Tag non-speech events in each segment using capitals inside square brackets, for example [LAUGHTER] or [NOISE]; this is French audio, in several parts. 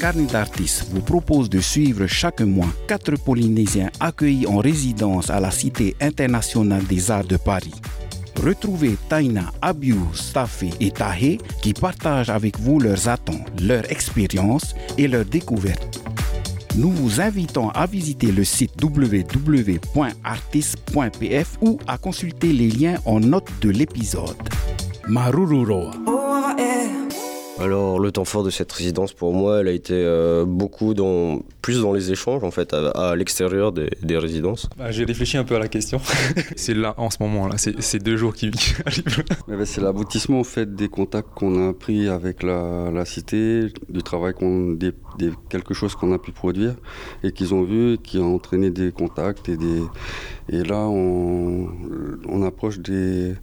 Carnet d'artistes vous propose de suivre chaque mois quatre Polynésiens accueillis en résidence à la Cité internationale des arts de Paris. Retrouvez Taina, Abiu, Staffé et Tahé qui partagent avec vous leurs attentes, leurs expériences et leurs découvertes. Nous vous invitons à visiter le site www.artist.pf ou à consulter les liens en note de l'épisode. Marururoa. Alors le temps fort de cette résidence pour moi, elle a été euh, beaucoup dans, plus dans les échanges en fait, à, à l'extérieur des, des résidences. Bah, J'ai réfléchi un peu à la question. [LAUGHS] c'est là en ce moment là, c'est deux jours qui, qui [LAUGHS] arrivent. Ben, c'est l'aboutissement en fait des contacts qu'on a pris avec la, la cité, du travail qu'on, des, des- quelque chose qu'on a pu produire et qu'ils ont vu, qui a entraîné des contacts et des et là on, on approche des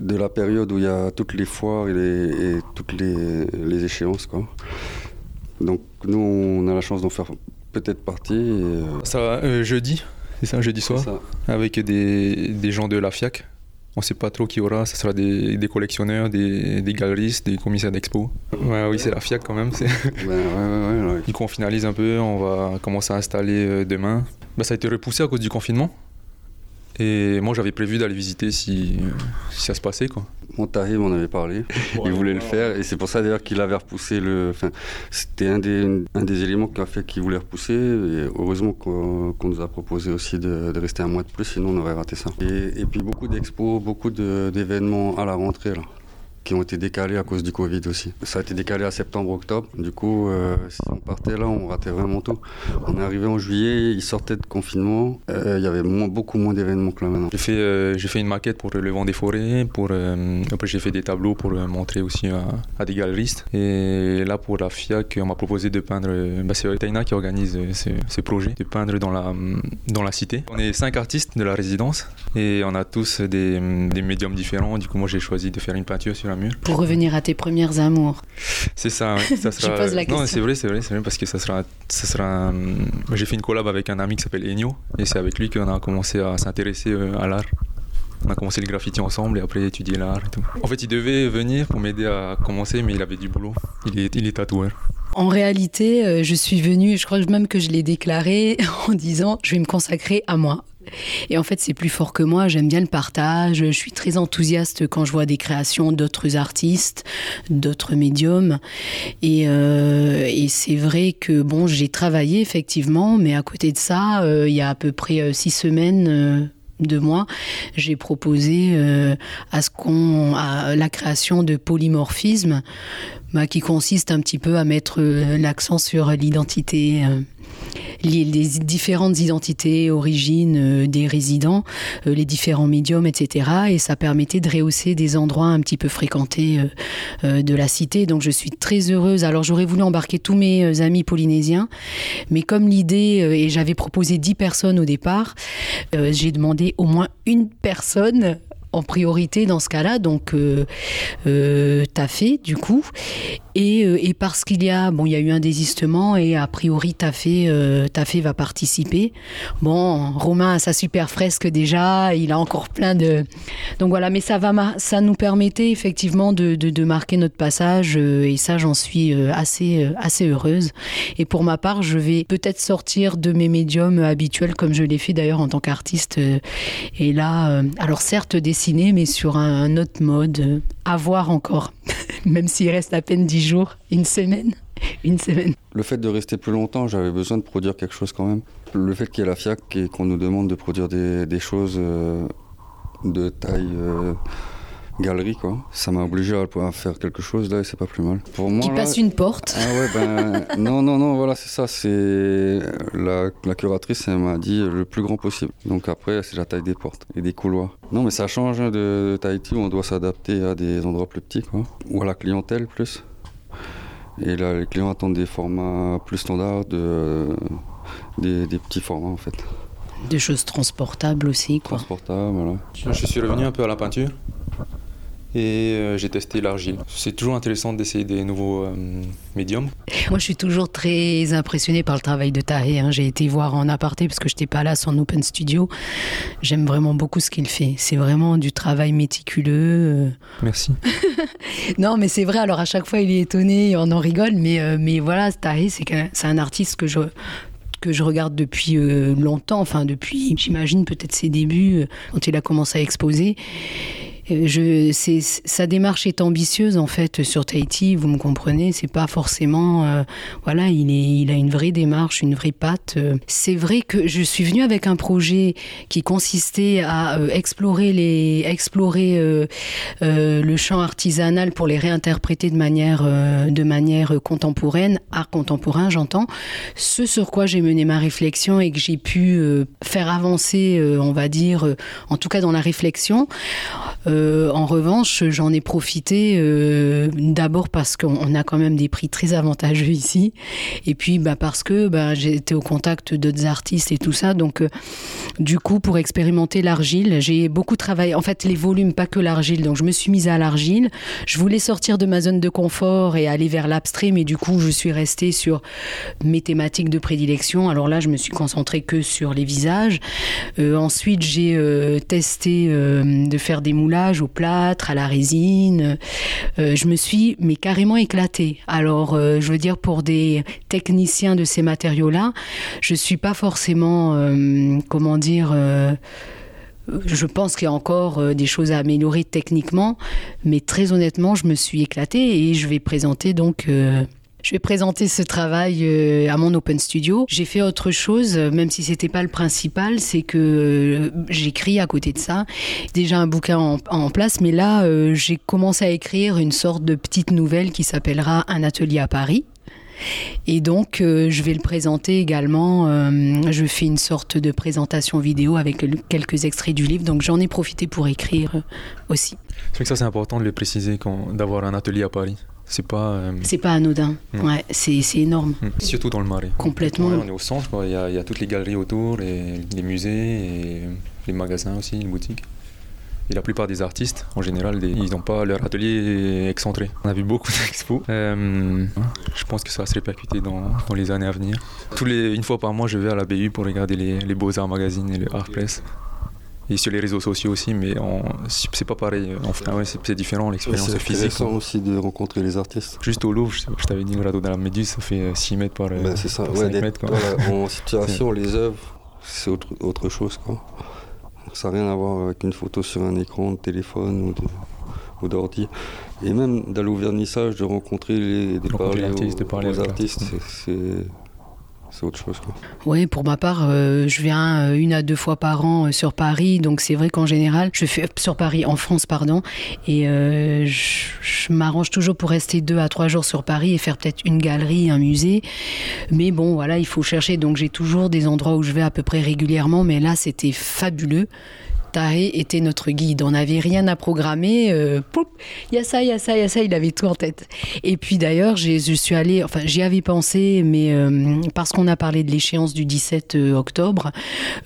de la période où il y a toutes les foires et, les- et toutes les, les échéances quoi. Donc nous on a la chance d'en faire peut-être partie. Et, euh, Ça va, euh, jeudi, c'est ça, jeudi soir, ça. avec des, des gens de la FIAC. On sait pas trop qui aura, ça sera des, des collectionneurs, des, des galeristes, des commissaires d'expo. Ouais, oui, c'est la FIAC quand même. Ben, ouais, ouais. Du coup, on finalise un peu, on va commencer à installer euh, demain. Bah, ça a été repoussé à cause du confinement. Et moi, j'avais prévu d'aller visiter si, si ça se passait. Quoi. Montahi m'en avait parlé, il voulait le faire et c'est pour ça d'ailleurs qu'il avait repoussé le. Enfin, c'était un des, un des éléments qui a fait qu'il voulait repousser et heureusement qu'on nous a proposé aussi de, de rester un mois de plus, sinon on aurait raté ça. Et, et puis beaucoup d'expos, beaucoup de- d'événements à la rentrée là qui ont été décalés à cause du Covid aussi. Ça a été décalé à septembre-octobre. Du coup, euh, si on partait là, on ratait vraiment tout. On est arrivé en juillet, il sortait de confinement. Euh, Il y avait beaucoup moins d'événements que là maintenant. J'ai fait, euh, j'ai fait une maquette pour le vent des forêts. Après, j'ai fait des tableaux pour montrer aussi à, des galeristes. Et là, pour la FIAC, on m'a proposé de peindre. Bah, c'est Taina qui organise ce, ce projet, de peindre dans la, dans la cité. On est cinq artistes de la résidence et on a tous des, des médiums différents. Du coup, moi, j'ai choisi de faire une peinture sur Pour revenir à tes premières amours. C'est ça, ouais. [LAUGHS] ça sera... pose la Non, question. c'est vrai, c'est vrai, c'est vrai, parce que ça sera, ça sera. un- J'ai fait une collab avec un ami qui s'appelle Enio, et c'est avec lui qu'on a commencé à s'intéresser euh, à l'art. On a commencé le graffiti ensemble et après étudier l'art et tout. En fait, il devait venir pour m'aider à commencer, mais il avait du boulot. Il est, il est tatoueur. En réalité, euh, je suis venue, je crois même que je l'ai déclaré [LAUGHS] en disant je vais me consacrer à moi. Et en fait, c'est plus fort que moi. J'aime bien le partage. Je suis très enthousiaste quand je vois des créations d'autres artistes, d'autres médiums. Et, euh, c'est vrai que bon, j'ai travaillé effectivement, mais à côté de ça, euh, il y a à peu près euh, six semaines. euh, de moi, j'ai proposé à ce qu'on à la création de polymorphisme, bah, qui consiste un petit peu à mettre l'accent sur l'identité, les, les différentes identités, origines euh, des résidents, euh, les différents médiums, etc. Et ça permettait de rehausser des endroits un petit peu fréquentés euh, de la cité. Donc je suis très heureuse. Alors j'aurais voulu embarquer tous mes amis polynésiens, mais comme l'idée, et j'avais proposé 10 personnes au départ, j'ai demandé au moins une personne en priorité dans ce cas-là, donc euh, euh, Tafé du coup, et, euh, et parce qu'il y a bon, il y a eu un désistement et a priori Tafé, euh, Tafé va participer. Bon, Romain a sa super fresque déjà, il a encore plein de, donc voilà, mais ça va, ça nous permettait effectivement de, de, marquer notre passage euh, et ça j'en suis euh, assez assez heureuse. Et pour ma part, je vais peut-être sortir de mes médiums habituels comme je l'ai fait d'ailleurs en tant qu'artiste. et là, alors certes mais sur un, autre mode, euh, à voir encore, [LAUGHS] même s'il reste à peine dix jours, une semaine, [LAUGHS] une semaine. Le fait de rester plus longtemps, j'avais besoin de produire quelque chose quand même. Le fait qu'il y ait la FIAC et qu'on nous demande de produire des, des choses euh, de taille euh, galerie, quoi, ça m'a obligé à, faire quelque chose là et c'est pas plus mal. Pour moi, Qui là- passe une porte. Ah ouais, ben [LAUGHS] non, non, non, voilà, c'est ça. C'est la, la curatrice, elle m'a dit le plus grand possible. Donc après, c'est la taille des portes et des couloirs. Non, mais ça change hein, de, de Tahiti où on doit s'adapter à des endroits plus petits, quoi, ou à la clientèle plus. Et là, les clients attendent des formats plus standards, de, des, des petits formats en fait, Des choses transportables aussi, quoi. transportables, voilà. Je suis revenu un peu à la peinture. Et euh, j'ai testé l'argile. C'est toujours intéressant d'essayer des nouveaux euh, médiums. Moi, je suis toujours très impressionnée par le travail de Tahé. Hein. J'ai été voir en aparté parce que je n'étais pas là son open studio. J'aime vraiment beaucoup ce qu'il fait. C'est vraiment du travail méticuleux. Euh. Merci. [LAUGHS] non, mais c'est vrai. Alors à chaque fois, il est étonné, on en rigole. Mais, mais voilà, Tahé, c'est un artiste que je que je regarde depuis longtemps, enfin depuis, j'imagine peut-être ses débuts, quand il a commencé à exposer. Je, sa démarche est ambitieuse en fait sur Tahiti, vous me comprenez, c'est pas forcément, euh, voilà, il, a une vraie démarche, une vraie patte. C'est vrai que je suis venue avec un projet qui consistait à euh, explorer euh, le chant artisanal pour les réinterpréter de manière, de manière contemporaine, art contemporain, j'entends. Ce sur quoi j'ai mené ma réflexion et que j'ai pu faire avancer, on va dire, en tout cas dans la réflexion. Euh, en revanche, j'en ai profité euh, d'abord parce qu'on a quand même des prix très avantageux ici, et puis bah, parce que bah, été au contact d'autres artistes et tout ça. Donc, euh, du coup, pour expérimenter l'argile, j'ai beaucoup travaillé. En fait, les volumes, pas que l'argile. Donc, je me suis mise à l'argile. Je voulais sortir de ma zone de confort et aller vers l'abstrait, mais du coup, je suis restée sur mes thématiques de prédilection. Alors là, je me suis concentrée que sur les visages. ensuite, j'ai testé de faire des moulages au plâtre, à la résine. Euh, je me suis mais carrément éclatée. Alors, euh, je veux dire, pour des techniciens de ces matériaux-là, je suis pas forcément, euh, comment dire, je pense qu'il y a encore des choses à améliorer techniquement, mais très honnêtement, je me suis éclatée et je vais présenter donc je vais présenter ce travail euh, à mon Open Studio. J'ai fait autre chose, même si c'était pas le principal, c'est que euh, j'écris à côté de ça. Déjà un bouquin en, place, mais là, euh, j'ai commencé à écrire une sorte de petite nouvelle qui s'appellera Un atelier à Paris. Et donc, je vais le présenter également. je fais une sorte de présentation vidéo avec quelques extraits du livre. Donc, j'en ai profité pour écrire aussi. C'est que ça, c'est important de le préciser, d'avoir un atelier à Paris. C'est pas. Euh, c'est pas anodin. Ouais, c'est, énorme. Mm. Surtout dans le Marais. Complètement. on est au centre, Il, y a, il y, a, toutes les galeries autour, et les musées, et les magasins aussi, les boutiques. Et la plupart des artistes, en général, ils n'ont pas leur atelier excentré. On a vu beaucoup [LAUGHS] d'expos. Euh, je pense que ça va se répercuter dans, dans, les années à venir. Tous les, une fois par mois, je vais à la BU pour regarder les, les Beaux-Arts Magazine et le Art Press et sur les réseaux sociaux aussi, mais c'est pas pareil. Enfin, ouais, c'est différent l'expérience physique. C'est intéressant aussi de rencontrer les artistes. Juste au Louvre, je, t'avais dit le radeau de la Méduse, ça fait 6 mètres par, ben, c'est ça. 5 mètres. Quoi. en [LAUGHS] situation, les œuvres, c'est autre, autre chose. Quoi. Ça n'a rien à voir avec une photo sur un écran de téléphone ou d'ordi. Et même d'aller au vernissage, de rencontrer les, de parler, aux, de parler aux artistes, c'est c'est autre chose. Oui, pour ma part, euh, je viens euh, une à deux fois par an euh, sur Paris, donc c'est vrai qu'en général, je fais sur Paris, en France, pardon, et je, m'arrange toujours pour rester deux à trois jours sur Paris et faire peut-être une galerie, un musée. Mais bon, voilà, il faut chercher, donc j'ai toujours des endroits où je vais à peu près régulièrement, mais là, c'était fabuleux. Tahé était notre guide. On n'avait rien à programmer. Euh, il y a ça, il y a ça, il y a ça. Il avait tout en tête. Et puis d'ailleurs, je suis allée, enfin, j'y avais pensé, mais euh, parce qu'on a parlé de l'échéance du 17 euh, octobre,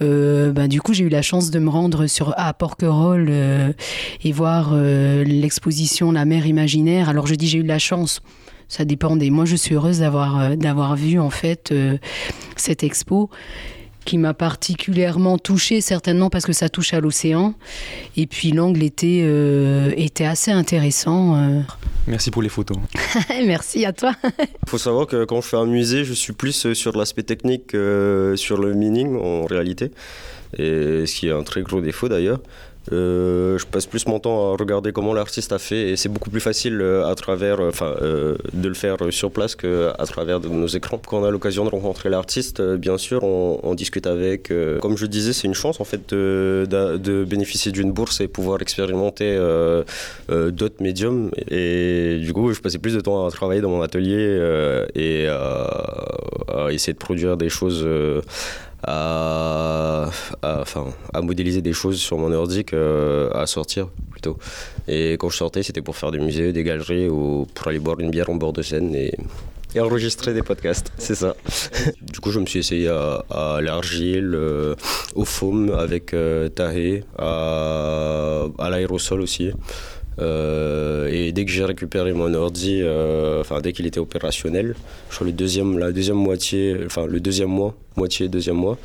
ben, du coup, j'ai eu la chance de me rendre sur, à Porquerolles et voir l'exposition La mer imaginaire. Alors je dis j'ai eu la chance ça dépendait. Moi, je suis heureuse d'avoir d'avoir vu en fait cette expo qui m'a particulièrement touchée, certainement parce que ça touche à l'océan. Et puis l'angle était, euh, était assez intéressant. Euh. Merci pour les photos. [LAUGHS] Merci à toi. Il [LAUGHS] faut savoir que quand je fais un musée, je suis plus euh, sur l'aspect technique que sur le meaning en réalité. Et ce qui est un très gros défaut d'ailleurs. Euh, je passe plus mon temps à regarder comment l'artiste a fait et c'est beaucoup plus facile euh, à travers, euh, de le faire sur place qu'à travers nos écrans. Quand on a l'occasion de rencontrer l'artiste, bien sûr, on, discute avec. comme je disais, c'est une chance en fait de, bénéficier d'une bourse et pouvoir expérimenter d'autres médiums. Et du coup, je passais plus de temps à travailler dans mon atelier et à, essayer de produire des choses à, enfin, à modéliser des choses sur mon ordi qu'à sortir plutôt. Et quand je sortais, c'était pour faire des musées, des galeries ou pour aller boire une bière en bord de scène et, et enregistrer des podcasts, [LAUGHS] c'est ça. du coup, je me suis essayé à, l'argile, euh, au foam avec euh, Tahé, à, à l'aérosol aussi. Euh, et dès que j'ai récupéré mon ordi, euh, enfin dès qu'il était opérationnel, sur le deuxième, la deuxième moitié, enfin le deuxième mois, moitié deuxième mois,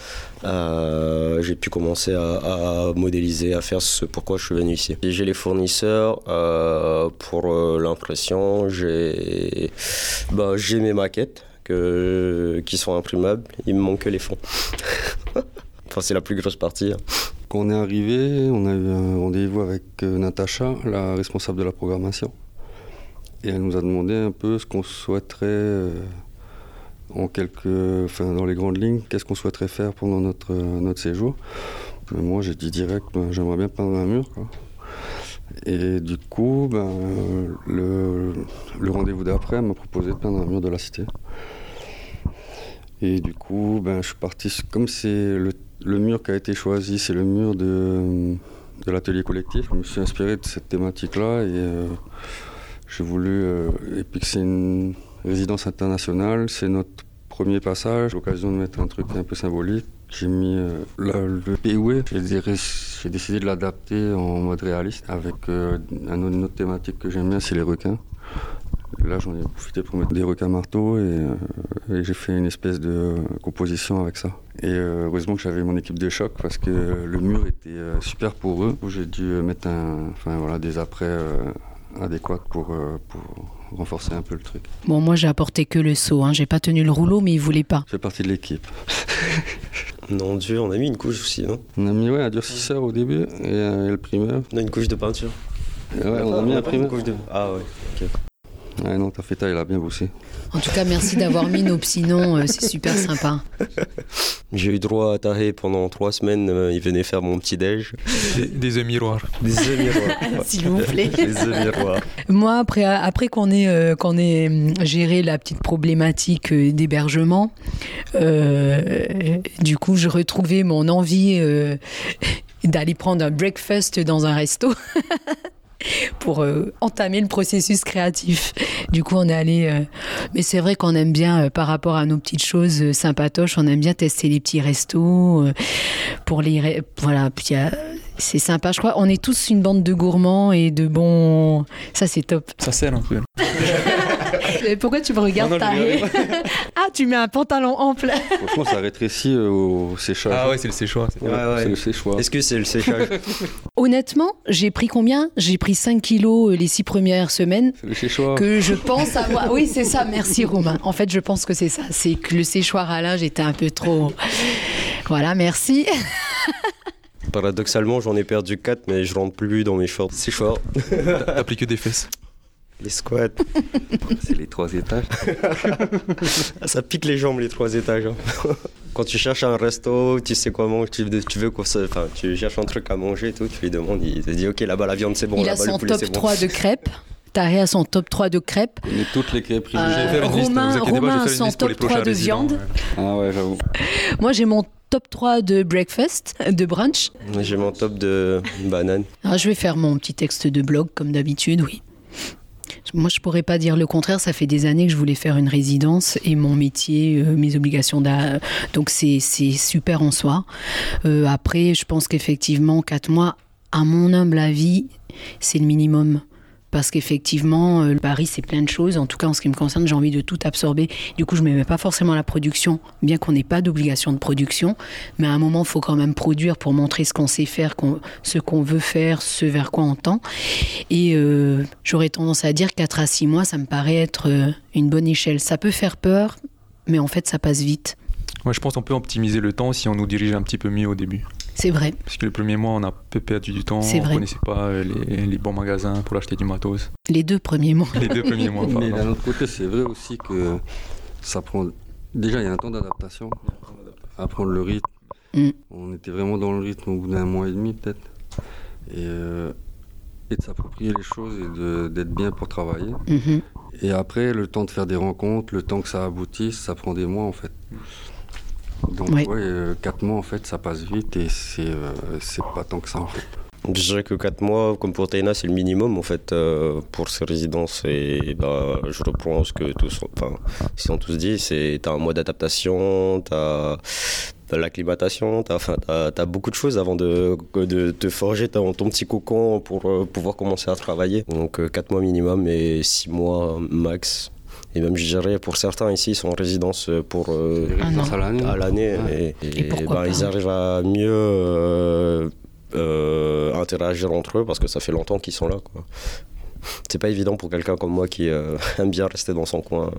euh, j'ai pu commencer à, modéliser, à faire ce pourquoi je suis venu ici. J'ai les fournisseurs pour l'impression, j'ai bah, mes maquettes que, qui sont imprimables, il me manque les fonds. [LAUGHS] enfin c'est la plus grosse partie. Hein. Quand on est arrivé, on a eu un rendez-vous avec euh, Natacha, la responsable de la programmation. Et elle nous a demandé un peu ce qu'on souhaiterait, euh, en quelques, enfin, dans les grandes lignes, qu'est-ce qu'on souhaiterait faire pendant notre, euh, notre séjour. moi, j'ai dit direct, ben, j'aimerais bien peindre un mur. Et du coup, ben, le, rendez-vous d'après m'a proposé de peindre un mur de la cité. Et du coup, ben, je suis parti, comme c'est le le mur qui a été choisi, c'est le mur de, de l'atelier collectif. Je me suis inspiré de cette thématique-là et euh, j'ai voulu. Euh, et puis que c'est une résidence internationale, c'est notre premier passage, l'occasion de mettre un truc un peu symbolique. J'ai mis euh, le POE, j'ai décidé de l'adapter en mode réaliste avec une autre thématique que j'aime bien, c'est les requins. Là, j'en ai profité pour mettre des requins marteaux et, j'ai fait une espèce de composition avec ça. Et euh, heureusement que j'avais mon équipe de choc parce que le mur était euh, super pour eux. J'ai dû mettre un, enfin, voilà, des après euh, adéquats pour, pour renforcer un peu le truc. Bon, moi j'ai apporté que le seau, hein. j'ai pas tenu le rouleau, mais ils voulaient pas. Je fais partie de l'équipe. [LAUGHS] non, dur, on a mis une couche aussi, non? On a mis ouais, un durcisseur au début et, le primeur. On a une couche de peinture. Ouais, on, a mis un primeur. De... Ah ouais, ok. Ouais, non, ta feta, elle a bien bossé. En tout cas, merci d'avoir mis nos petits noms, euh, c'est super sympa. [LAUGHS] J'ai eu droit à Tahé pendant trois semaines, euh, il venait faire mon petit déj. Des, des œufs miroirs. Des œufs miroirs. [LAUGHS] S'il vous plaît. Des œufs miroirs. Moi, après, après qu'on ait, euh, qu'on ait géré la petite problématique d'hébergement, du coup, je retrouvais mon envie [LAUGHS] d'aller prendre un breakfast dans un resto. [LAUGHS] pour euh, entamer le processus créatif. Du coup, on est allé. Euh, mais c'est vrai qu'on aime bien, euh, par rapport à nos petites choses sympatoches, on aime bien tester les petits restos. pour les. Voilà, puis c'est sympa. Je crois on est tous une bande de gourmands et de bons. Ça, c'est top. Ça sert un peu. [LAUGHS] [LAUGHS] Pourquoi tu me regardes [LAUGHS] Ah, tu mets un pantalon ample. Franchement, ça rétrécit euh, au séchage. Ah ouais, c'est le séchage. C'est le séchage. Est-ce que c'est le séchage? [LAUGHS] Honnêtement, j'ai pris combien? J'ai pris 5 kilos euh, les 6 premières semaines. C'est le séchoir. Que je pense avoir. Oui, c'est ça. Merci Romain. En fait, je pense que c'est ça. C'est que le séchoir à l'âge était un peu trop. Voilà, merci. Paradoxalement, j'en ai perdu 4, mais je rentre plus dans mes shorts. C'est. T'as que des fesses. Les squats. [LAUGHS] C'est les trois étages. Ah, ça pique les jambes, les trois étages. Hein. [LAUGHS] Quand tu cherches un resto, tu sais quoi manger, tu, tu veux enfin, tu cherches un truc à manger et tout, tu lui demandes, il te dit ok là-bas la viande c'est bon, il a son top 3 de crêpes. Taré a son top 3 de crêpes. Mais toutes les crêpes euh, Romain, Romain a son top 3 de viande. Ah ouais, j'avoue. [LAUGHS] Moi j'ai mon top 3 de breakfast, de brunch. J'ai mon top de banane. Ah, je vais faire mon petit texte de blog comme d'habitude, oui. Moi, je pourrais pas dire le contraire. Ça fait des années que je voulais faire une résidence et mon métier, euh, mes obligations. Donc, c'est super en soi. Euh, après, je pense qu'effectivement, quatre mois, à mon humble avis, c'est le minimum parce qu'effectivement, euh, Paris, c'est plein de choses. En tout cas, en ce qui me concerne, j'ai envie de tout absorber. Du coup, je ne me mets pas forcément la production, bien qu'on n'ait pas d'obligation de production. Mais à un moment, il faut quand même produire pour montrer ce qu'on sait faire, ce qu'on veut faire, ce vers quoi on tend. Et euh, j'aurais tendance à dire 4 à 6 mois, ça me paraît être euh, une bonne échelle. Ça peut faire peur, mais en fait, ça passe vite. Ouais, je pense qu'on peut optimiser le temps si on nous dirige un petit peu mieux au début. C'est vrai. Parce que le premier mois, on a peu perdu du temps. On ne connaissait pas euh, les, bons magasins pour acheter du matos. Les deux premiers mois. Les deux premiers mois. [LAUGHS] Mais d'un autre côté, c'est vrai aussi que ça prend. Déjà, il y a un temps d'adaptation. Apprendre le rythme. Mm. On était vraiment dans le rythme au bout d'un mois et demi, peut-être. Et, euh, et, de s'approprier les choses et d'être bien pour travailler. Mm-hmm. Et après, le temps de faire des rencontres, le temps que ça aboutisse, ça prend des mois en fait. Donc, ouais. 4 euh, mois, en fait, ça passe vite et c'est euh, c'est pas tant que ça, en fait. Je dirais que 4 mois, comme pour Taina, c'est le minimum en fait euh, pour ces résidences. Et bah, je reprends ce que tous, enfin, si on tous dit, c'est t'as un mois d'adaptation, t'as l'acclimatation, tu as, beaucoup de choses avant de, de te forger ton, ton, petit cocon pour euh, pouvoir commencer à travailler. Donc 4 mois minimum et 6 mois max. Et même, je dirais, pour certains ici, ils sont en résidence pour à l'année. Et, ben, ils arrivent à mieux interagir entre eux parce que ça fait longtemps qu'ils sont là. Quoi. C'est pas évident pour quelqu'un comme moi qui euh, [LAUGHS] aime bien rester dans son coin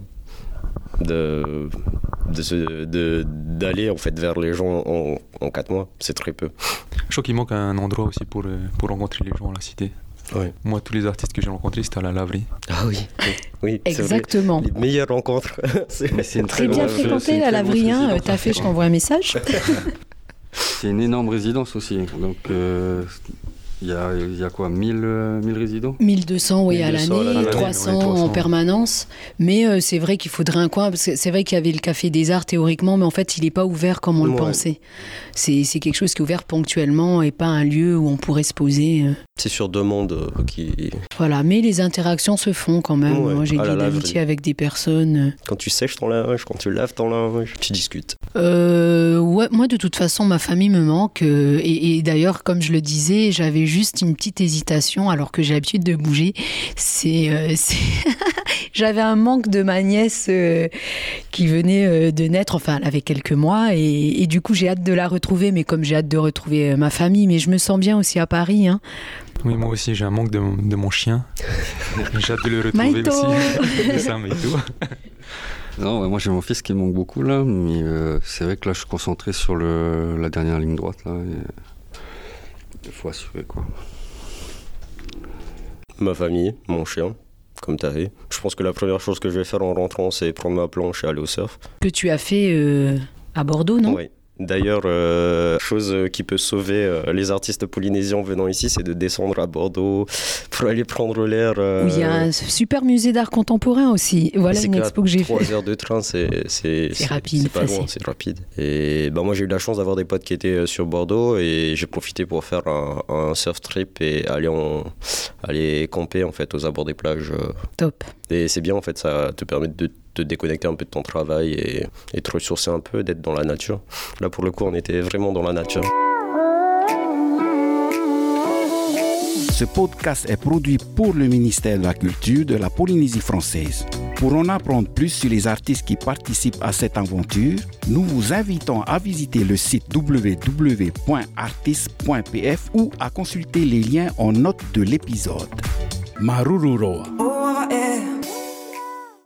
de d'aller de, en fait vers les gens en, en quatre mois. C'est très peu. Je crois qu'il manque un endroit aussi pour, euh, pour rencontrer les gens à la cité Moi, tous les artistes que j'ai rencontrés, c'était à la laverie. Ah oui, oui exactement. Les meilleures rencontres. [LAUGHS] c'est une très, bien fréquenté la laverie. Hein, T'as fait, je t'envoie un message. [LAUGHS] c'est une énorme résidence aussi. Donc, euh, il y a, il y a quoi 1000, 1000 euh, résidents 1200 oui, à l'année, 300, en permanence. Mais euh, c'est vrai qu'il faudrait un coin. C'est vrai qu'il y avait le Café des Arts théoriquement, mais en fait, il n'est pas ouvert comme on le pensait. C'est quelque chose qui est ouvert ponctuellement et pas un lieu où on pourrait se poser. Euh. C'est sur demande qui. Voilà, mais les interactions se font quand même. Moi, j'ai des amitiés avec des personnes. Quand tu sèches ton linge, quand tu laves ton linge, tu discutes. ouais, moi, de toute façon, ma famille me manque. et, et d'ailleurs, comme je le disais, j'avais juste une petite hésitation alors que j'ai l'habitude de bouger. C'est, euh, [LAUGHS] j'avais un manque de ma nièce euh, qui venait euh, de naître, enfin elle avait quelques mois et, du coup j'ai hâte de la retrouver, mais comme j'ai hâte de retrouver ma famille, mais je me sens bien aussi à Paris. Hein. Oui, moi aussi j'ai un manque de, mon chien. [LAUGHS] j'ai hâte de le retrouver aussi. [LAUGHS] ça, Non, moi j'ai mon fils qui manque beaucoup là, mais c'est vrai que là je suis concentré sur le, la dernière ligne droite là. Faut assurer quoi. Ma famille, mon chien, comme tu avais. Je pense que la première chose que je vais faire en rentrant, c'est prendre ma planche et aller au surf. Que tu as fait euh, à Bordeaux, non? Oui. D'ailleurs, euh, chose qui peut sauver euh, les artistes polynésiens venant ici, c'est de descendre à Bordeaux pour aller prendre l'air. Euh, il y a un super musée d'art contemporain aussi. Voilà une expo que j'ai fait. 3 heures de train, c'est rapide. C'est pas loin, c'est rapide. Et ben, moi, j'ai eu la chance d'avoir des potes qui étaient sur Bordeaux et j'ai profité pour faire un, surf trip et aller, en, aller camper en fait, aux abords des plages. Top. Et c'est bien en fait, ça te permet de te déconnecter un peu de ton travail et, et te ressourcer un peu, d'être dans la nature. Là, pour le coup, on était vraiment dans la nature. Ce podcast est produit pour le ministère de la Culture de la Polynésie française. Pour en apprendre plus sur les artistes qui participent à cette aventure, nous vous invitons à visiter le site www.artist.pf ou à consulter les liens en note de l'épisode. Marururoa.